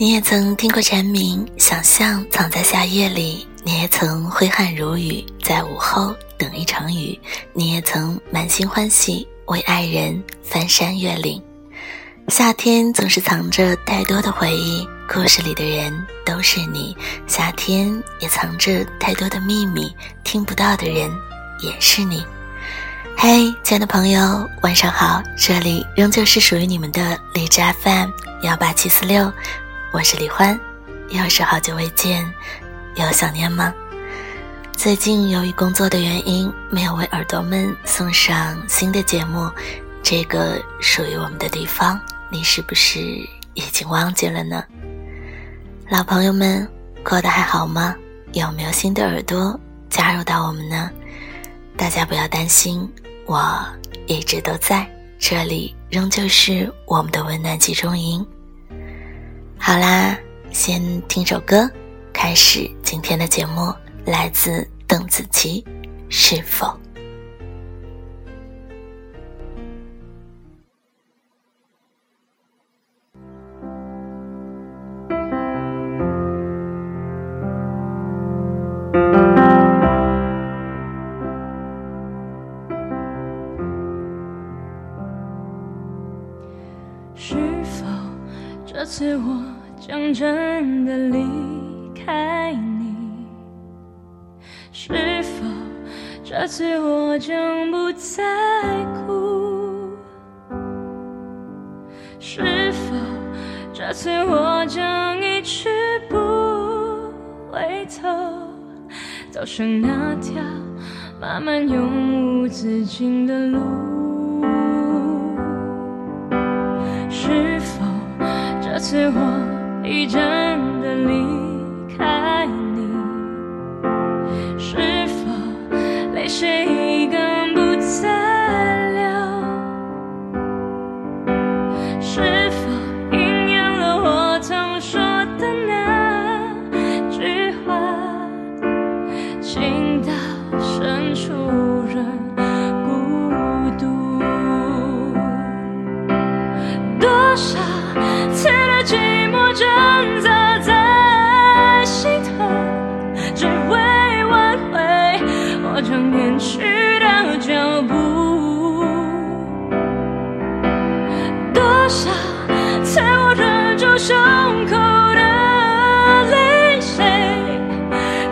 你也曾听过蝉鸣，想象藏在夏夜里；你也曾挥汗如雨，在午后等一场雨；你也曾满心欢喜，为爱人翻山越岭。夏天总是藏着太多的回忆，故事里的人都是你；夏天也藏着太多的秘密，听不到的人也是你。嘿，亲爱的朋友，晚上好！这里仍旧是属于你们的荔枝 FM 幺八七四六。我是李欢，又是好久未见，有想念吗？最近由于工作的原因，没有为耳朵们送上新的节目。这个属于我们的地方，你是不是已经忘记了呢？老朋友们过得还好吗？有没有新的耳朵加入到我们呢？大家不要担心，我一直都在这里，仍旧是我们的温暖集中营。好啦，先听首歌，开始今天的节目。来自邓紫棋，《是否》。次我？将真的离开你，是否这次我将不再哭？是否这次我将一去不回头，走上那条漫漫永无止境的路？是我一站的离。我将远去的脚步。多少次我忍住胸口的泪水，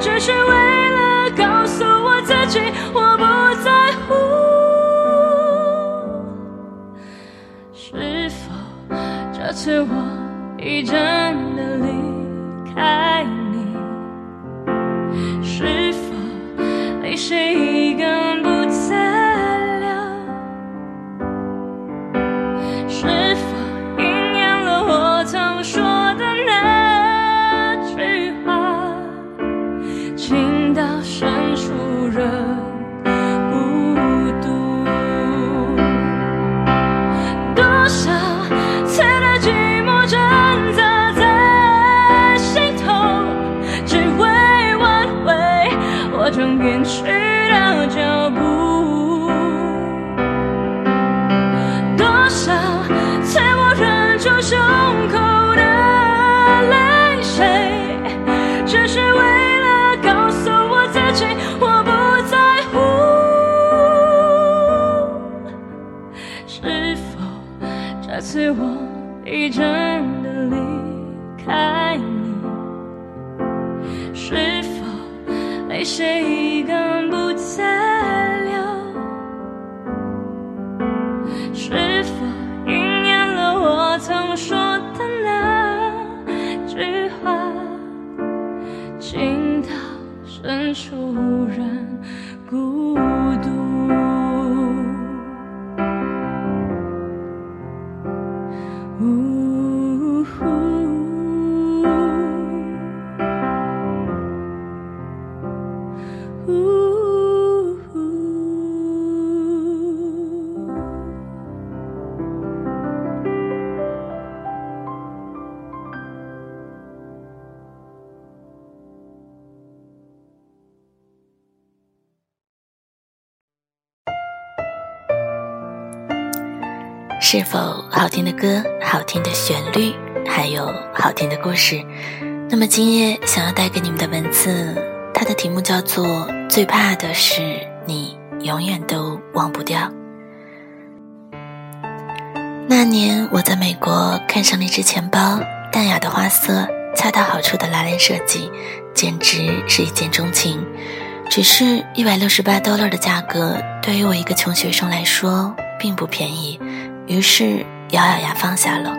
只是为了告诉我自己，我不在乎。是否这次我？已真远去的脚步。多少次我忍住胸口的泪水，只是为了告诉我自己，我不在乎。是否这次我？已真泪水更不再留？是否应验了我曾说的那句话？情到深处人是否好听的歌，好听的旋律，还有好听的故事。那么今夜想要带给你们的文字，它的题目叫做《最怕的是你永远都忘不掉》。那年我在美国看上了一只钱包，淡雅的花色，恰到好处的拉链设计，简直是一见钟情。只是一百六十八 dollar 的价格，对于我一个穷学生来说并不便宜，于是咬咬牙放下了。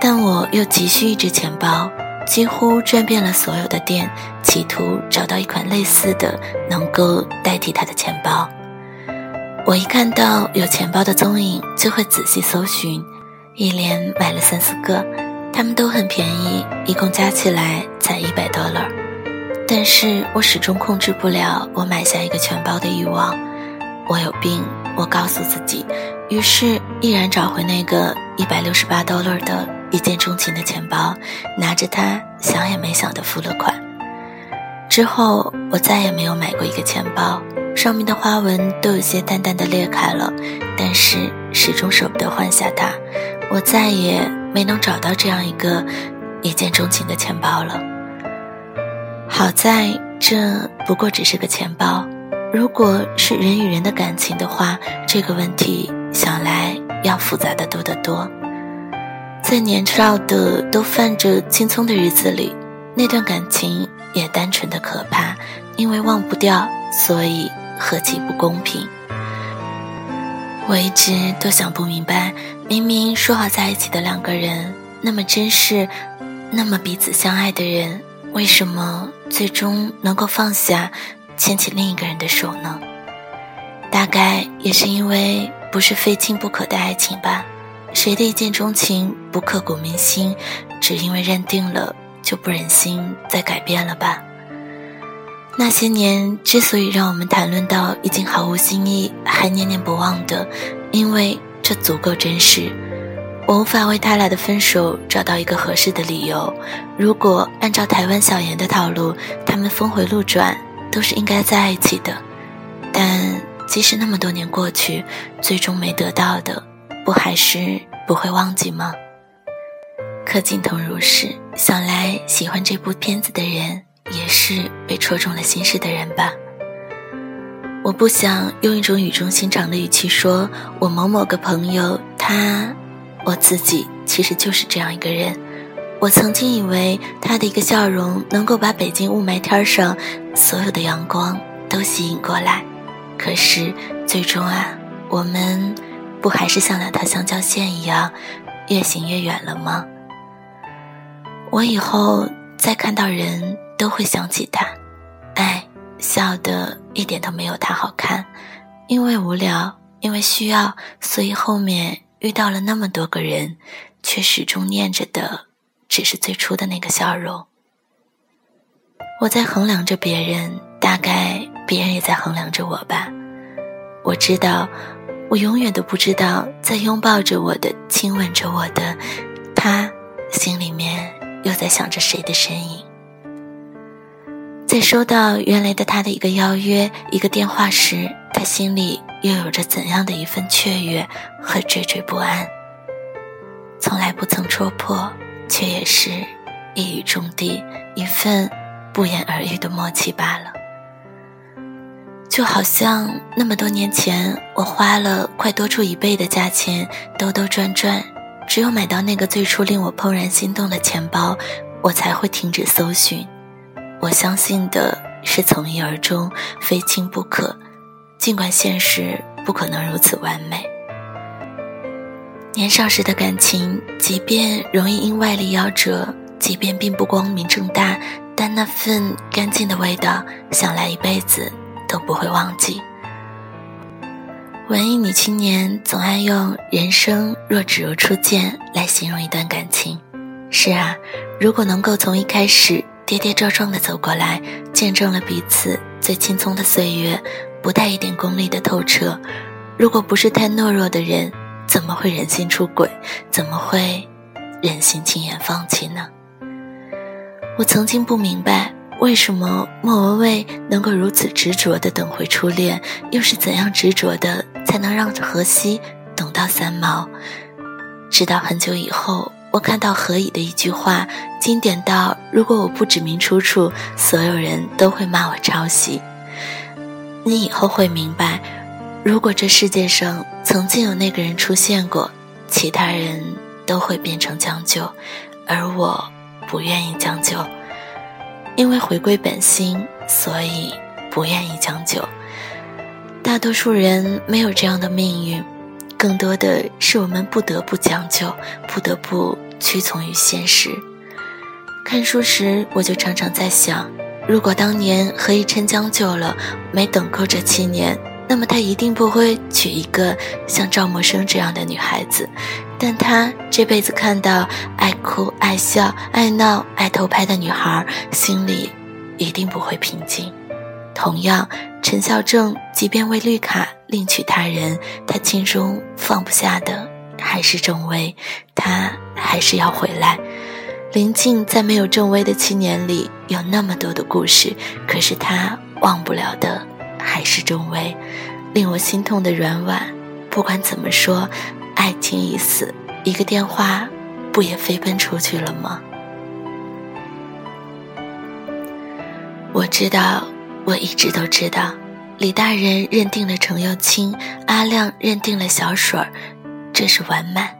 但我又急需一只钱包，几乎转遍了所有的店，企图找到一款类似的能够代替它的钱包。我一看到有钱包的踪影，就会仔细搜寻，一连买了三四个，他们都很便宜，一共加起来才一百 dollar。但是我始终控制不了我买下一个钱包的欲望。我有病，我告诉自己，于是毅然找回那个一百六十八 dollar 的一见钟情的钱包，拿着它想也没想的付了款。之后我再也没有买过一个钱包。上面的花纹都有些淡淡的裂开了，但是始终舍不得换下它。我再也没能找到这样一个一见钟情的钱包了。好在这不过只是个钱包，如果是人与人的感情的话，这个问题想来要复杂的多得多。在年少的都泛着青葱的日子里，那段感情也单纯的可怕，因为忘不掉，所以。何其不公平！我一直都想不明白，明明说好在一起的两个人，那么珍视、那么彼此相爱的人，为什么最终能够放下牵起另一个人的手呢？大概也是因为不是非亲不可的爱情吧。谁的一见钟情不刻骨铭心，只因为认定了就不忍心再改变了吧？那些年之所以让我们谈论到已经毫无新意，还念念不忘的，因为这足够真实。我无法为他俩的分手找到一个合适的理由。如果按照台湾小言的套路，他们峰回路转都是应该在一起的。但即使那么多年过去，最终没得到的，不还是不会忘记吗？柯景腾如是，想来喜欢这部片子的人。也是被戳中了心事的人吧。我不想用一种语重心长的语气说，我某某个朋友，他，我自己其实就是这样一个人。我曾经以为他的一个笑容能够把北京雾霾天上所有的阳光都吸引过来，可是最终啊，我们不还是像两条相交线一样，越行越远了吗？我以后再看到人。都会想起他，哎，笑的一点都没有他好看，因为无聊，因为需要，所以后面遇到了那么多个人，却始终念着的只是最初的那个笑容。我在衡量着别人，大概别人也在衡量着我吧。我知道，我永远都不知道，在拥抱着我的、亲吻着我的他，心里面又在想着谁的身影。在收到原来的他的一个邀约、一个电话时，他心里又有着怎样的一份雀跃和惴惴不安？从来不曾戳破，却也是一语中的，一份不言而喻的默契罢了。就好像那么多年前，我花了快多出一倍的价钱，兜兜转转，只有买到那个最初令我怦然心动的钱包，我才会停止搜寻。我相信的是从一而终，非亲不可。尽管现实不可能如此完美。年少时的感情，即便容易因外力夭折，即便并不光明正大，但那份干净的味道，想来一辈子都不会忘记。文艺女青年总爱用“人生若只如初见”来形容一段感情。是啊，如果能够从一开始。跌跌撞撞的走过来，见证了彼此最青葱的岁月，不带一点功利的透彻。如果不是太懦弱的人，怎么会忍心出轨？怎么会忍心轻言放弃呢？我曾经不明白，为什么莫文蔚能够如此执着的等回初恋，又是怎样执着的才能让荷西等到三毛？直到很久以后。我看到何以的一句话，经典到如果我不指明出处，所有人都会骂我抄袭。你以后会明白，如果这世界上曾经有那个人出现过，其他人都会变成将就，而我不愿意将就，因为回归本心，所以不愿意将就。大多数人没有这样的命运，更多的是我们不得不将就，不得不屈从于现实。看书时，我就常常在想。如果当年何以琛将就了，没等够这七年，那么他一定不会娶一个像赵默笙这样的女孩子。但他这辈子看到爱哭、爱笑、爱闹、爱偷拍的女孩，心里一定不会平静。同样，陈孝正即便为绿卡另娶他人，他心中放不下的还是郑薇，他还是要回来。林静在没有郑薇的七年里有那么多的故事，可是她忘不了的还是仲威，令我心痛的软婉。不管怎么说，爱情已死，一个电话不也飞奔出去了吗？我知道，我一直都知道，李大人认定了程又青，阿亮认定了小水儿，这是完满。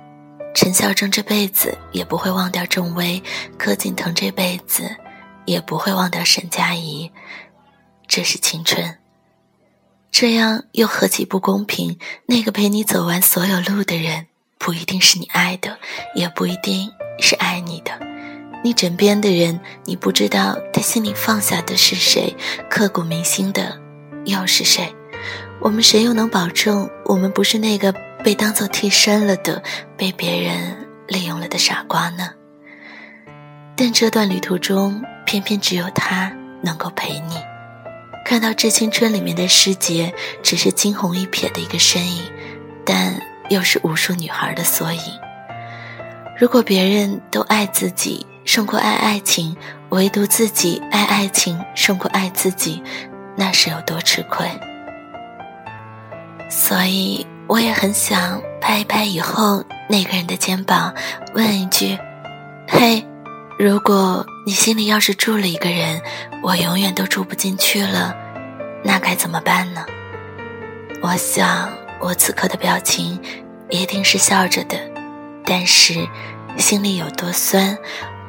陈孝正这辈子也不会忘掉郑薇，柯景腾这辈子也不会忘掉沈佳宜，这是青春。这样又何其不公平？那个陪你走完所有路的人，不一定是你爱的，也不一定是爱你的。你枕边的人，你不知道他心里放下的是谁，刻骨铭心的又是谁？我们谁又能保证我们不是那个？被当做替身了的，被别人利用了的傻瓜呢？但这段旅途中，偏偏只有他能够陪你。看到《致青春》里面的师姐，只是惊鸿一瞥的一个身影，但又是无数女孩的缩影。如果别人都爱自己胜过爱爱情，唯独自己爱爱情胜过爱自己，那是有多吃亏？所以。我也很想拍一拍以后那个人的肩膀，问一句：“嘿，如果你心里要是住了一个人，我永远都住不进去了，那该怎么办呢？”我想，我此刻的表情一定是笑着的，但是心里有多酸，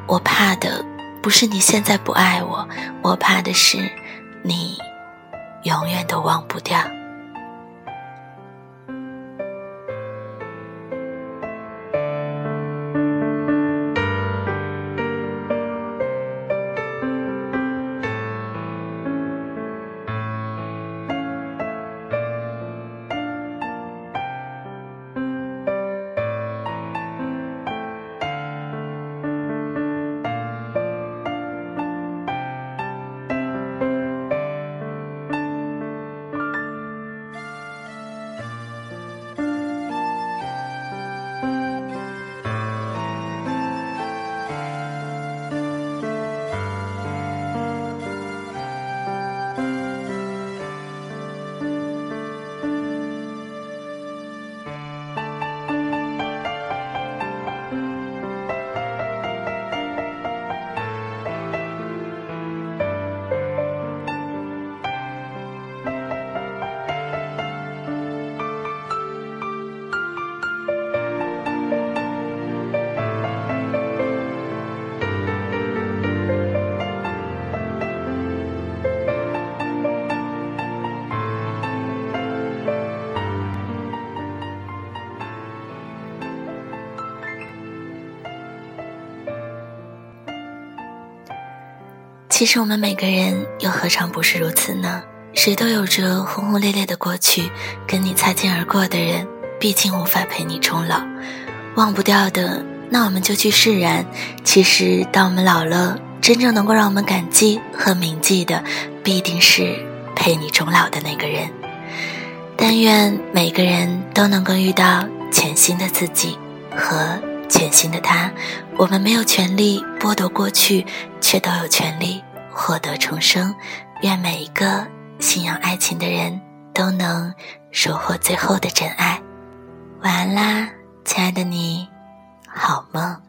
我怕的不是你现在不爱我，我怕的是你永远都忘不掉。其实我们每个人又何尝不是如此呢？谁都有着轰轰烈烈的过去，跟你擦肩而过的人，毕竟无法陪你终老。忘不掉的，那我们就去释然。其实，当我们老了，真正能够让我们感激和铭记的，必定是陪你终老的那个人。但愿每个人都能够遇到全新的自己和全新的他。我们没有权利剥夺过去，却都有权利。获得重生，愿每一个信仰爱情的人都能收获最后的真爱。晚安啦，亲爱的你，好梦。